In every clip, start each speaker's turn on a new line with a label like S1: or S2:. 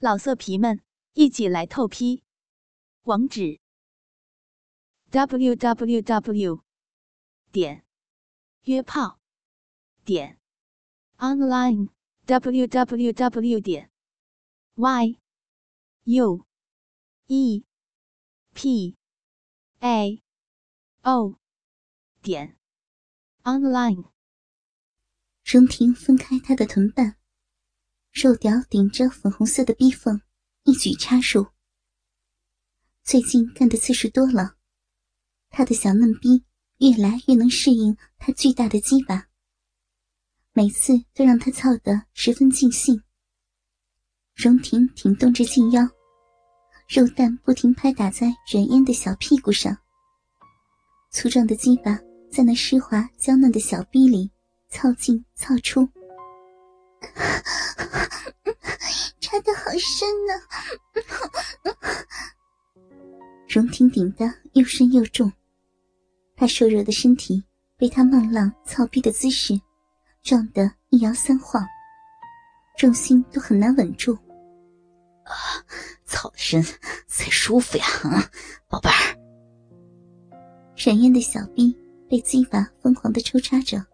S1: 老色皮们，一起来透批！网址：w w w 点约炮点 online w w w 点 y u e p a o 点 online。
S2: 荣婷分开他的臀瓣。肉屌顶着粉红色的逼缝，一举插入。最近干的次数多了，他的小嫩逼越来越能适应他巨大的鸡巴，每次都让他操得十分尽兴。荣婷挺动着静腰，肉蛋不停拍打在软烟的小屁股上，粗壮的鸡巴在那湿滑娇嫩的小逼里操进操出。插的好深呢，荣婷顶的又深又重，她瘦弱的身体被他孟浪操逼的姿势撞得一摇三晃，重心都很难稳住。
S3: 啊，操的深才舒服呀，啊，宝贝儿。
S2: 沈烟的小臂被鸡巴疯狂的抽插着。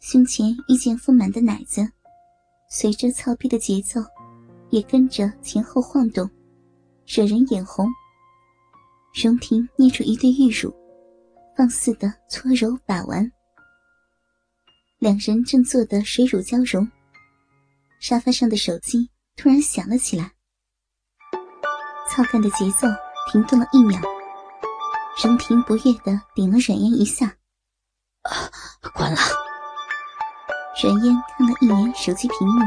S2: 胸前一见丰满的奶子，随着操逼的节奏，也跟着前后晃动，惹人眼红。荣婷捏出一对玉乳，放肆的搓揉把玩。两人正坐得水乳交融，沙发上的手机突然响了起来。操干的节奏停顿了一秒，荣婷不悦的顶了软烟一下：“
S3: 啊，关了。”
S2: 阮烟看了一眼手机屏幕，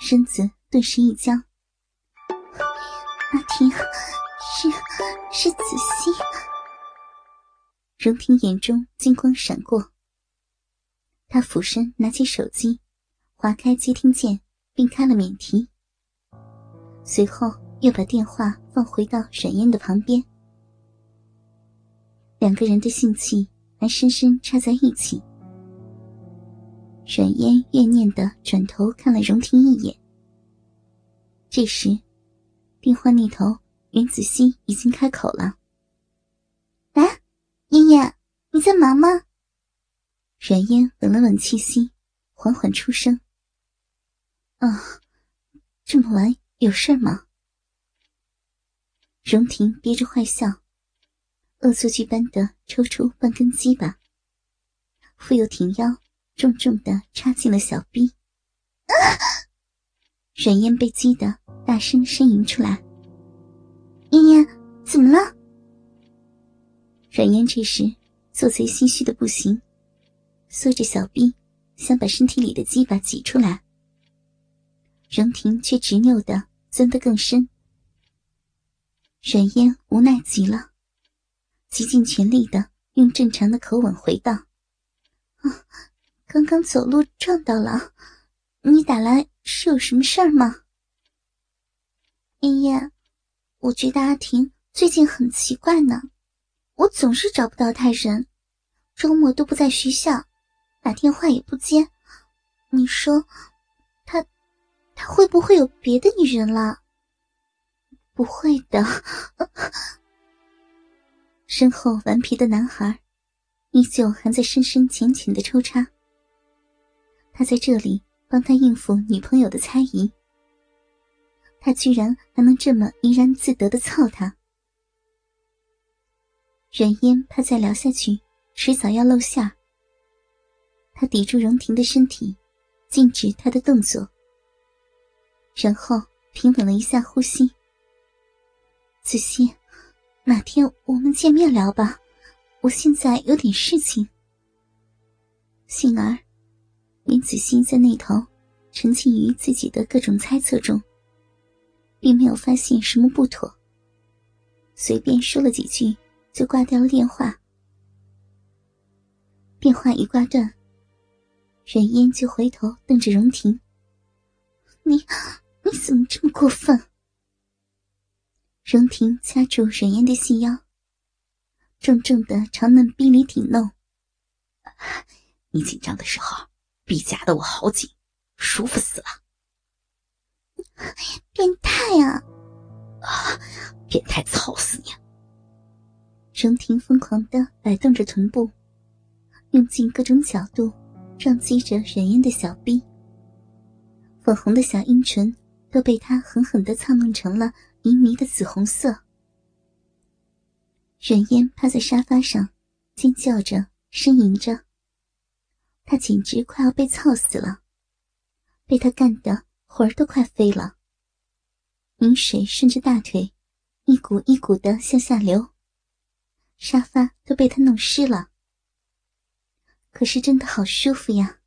S2: 身子顿时一僵。阿婷，是是子熙。荣婷眼中金光闪过，她俯身拿起手机，划开接听键，并开了免提。随后又把电话放回到阮烟的旁边。两个人的性气还深深插在一起。阮烟怨念的转头看了荣婷一眼。这时，电话那头袁子熙已经开口了：“喂，妍妍，你在忙吗？”阮烟稳了稳气息，缓缓出声：“啊，这么晚有事吗？”荣婷憋着坏笑，恶作剧般的抽出半根鸡巴，复又挺腰。重重的插进了小臂，阮烟被激得大声呻吟出来。嫣嫣，怎么了？阮嫣这时做贼心虚的不行，缩着小臂，想把身体里的鸡巴挤出来。荣婷却执拗的钻得更深。阮嫣无奈极了，极尽全力的用正常的口吻回道：“啊。”刚刚走路撞到了，你打来是有什么事儿吗？妍妍，我觉得阿婷最近很奇怪呢，我总是找不到她人，周末都不在学校，打电话也不接。你说，她，她会不会有别的女人了？不会的。身后顽皮的男孩，依旧还在深深浅浅的抽插。他在这里帮他应付女朋友的猜疑，他居然还能这么怡然自得的操他。阮烟怕再聊下去，迟早要露馅。他抵住荣婷的身体，禁止她的动作，然后平稳了一下呼吸。子欣，哪天我们见面聊吧，我现在有点事情。幸而。林子欣在那头沉浸于自己的各种猜测中，并没有发现什么不妥，随便说了几句就挂掉了电话。电话一挂断，阮烟就回头瞪着荣婷：“你你怎么这么过分？”荣婷掐住阮烟的细腰，重重的朝嫩逼里顶弄：“
S3: 你紧张的时候。”臂夹得我好紧，舒服死了。
S2: 变态啊！
S3: 啊，变态，操死你！
S2: 荣婷疯狂的摆动着臀部，用尽各种角度撞击着冉嫣的小臂，粉红的小阴唇都被他狠狠的操弄成了迷迷的紫红色。冉嫣趴在沙发上，尖叫着，呻吟着。他简直快要被操死了，被他干的魂儿都快飞了。饮水顺着大腿，一股一股的向下流，沙发都被他弄湿了。可是真的好舒服呀！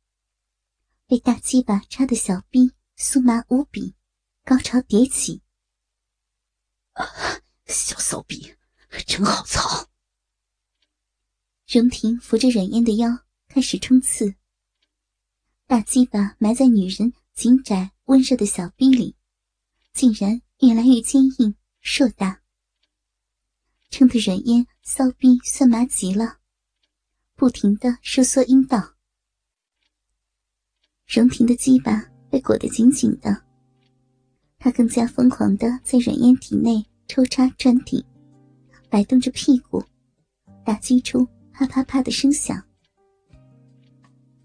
S2: 被大鸡巴插的小臂酥麻无比，高潮迭起。
S3: 啊，小骚逼，真好操！
S2: 荣婷扶着冉嫣的腰，开始冲刺。大鸡巴埋在女人紧窄温热的小臂里，竟然越来越坚硬硕大，撑得软烟骚逼酸麻极了，不停的收缩阴道。荣婷的鸡巴被裹得紧紧的，她更加疯狂的在软烟体内抽插转顶，摆动着屁股，打击出啪啪啪的声响。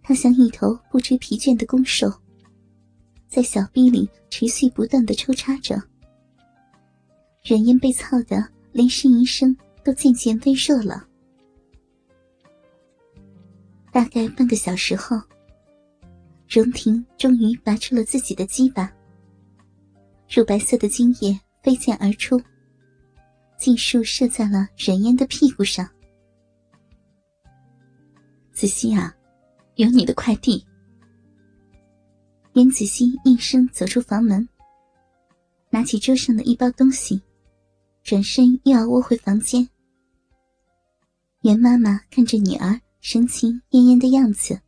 S2: 他像一头不知疲倦的公兽，在小臂里持续不断的抽插着。冉嫣被操的连呻吟声都渐渐微弱了。大概半个小时后，荣婷终于拔出了自己的鸡巴，乳白色的精液飞溅而出，尽数射在了冉嫣的屁股上。
S3: 子熙啊！有你的快递。
S2: 严子熙应声走出房门，拿起桌上的一包东西，转身又要窝回房间。袁妈妈看着女儿神情恹恹的样子，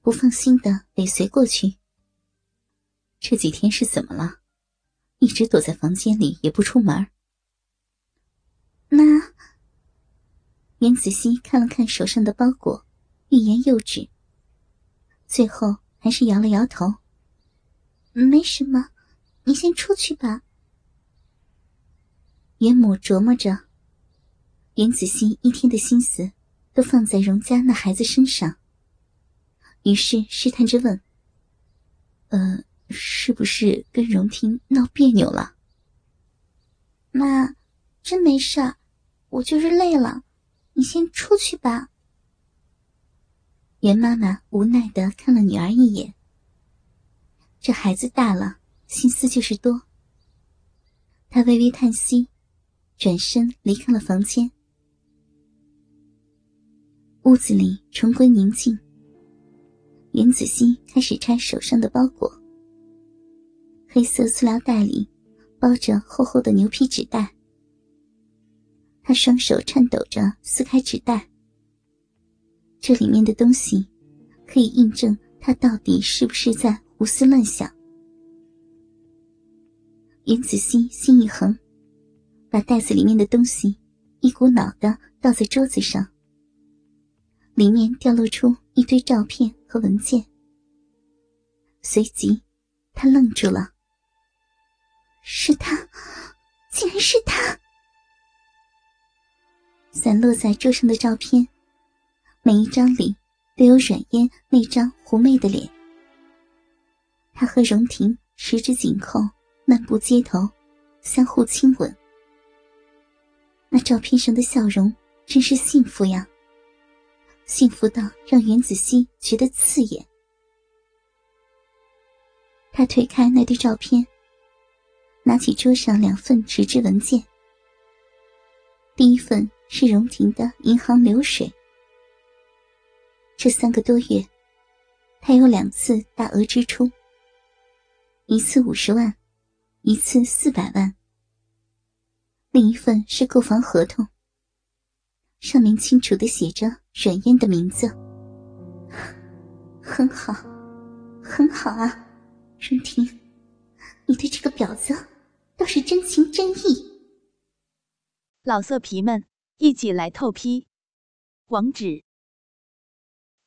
S2: 不放心的尾随过去。
S3: 这几天是怎么了？一直躲在房间里也不出门。
S2: 妈，袁子熙看了看手上的包裹，欲言又止。最后还是摇了摇头，没什么，你先出去吧。严母琢磨着，袁子熙一天的心思都放在荣家那孩子身上，于是试探着问：“
S3: 呃，是不是跟荣婷闹别扭了？”
S2: 妈，真没事，我就是累了，你先出去吧。袁妈妈无奈的看了女儿一眼。这孩子大了，心思就是多。她微微叹息，转身离开了房间。屋子里重归宁静。袁子熙开始拆手上的包裹。黑色塑料袋里包着厚厚的牛皮纸袋。他双手颤抖着撕开纸袋。这里面的东西，可以印证他到底是不是在胡思乱想。袁子熙心一横，把袋子里面的东西一股脑的倒在桌子上。里面掉落出一堆照片和文件。随即，他愣住了。是他，竟然是他！散落在桌上的照片。每一张里都有阮嫣那张狐媚的脸。他和荣婷十指紧扣，漫步街头，相互亲吻。那照片上的笑容真是幸福呀，幸福到让袁子熙觉得刺眼。他推开那堆照片，拿起桌上两份纸质文件。第一份是荣婷的银行流水。这三个多月，他有两次大额支出，一次五十万，一次四百万。另一份是购房合同，上面清楚的写着阮嫣的名字。很好，很好啊，荣婷，你对这个婊子倒是真情真意。
S1: 老色皮们，一起来透批，网址。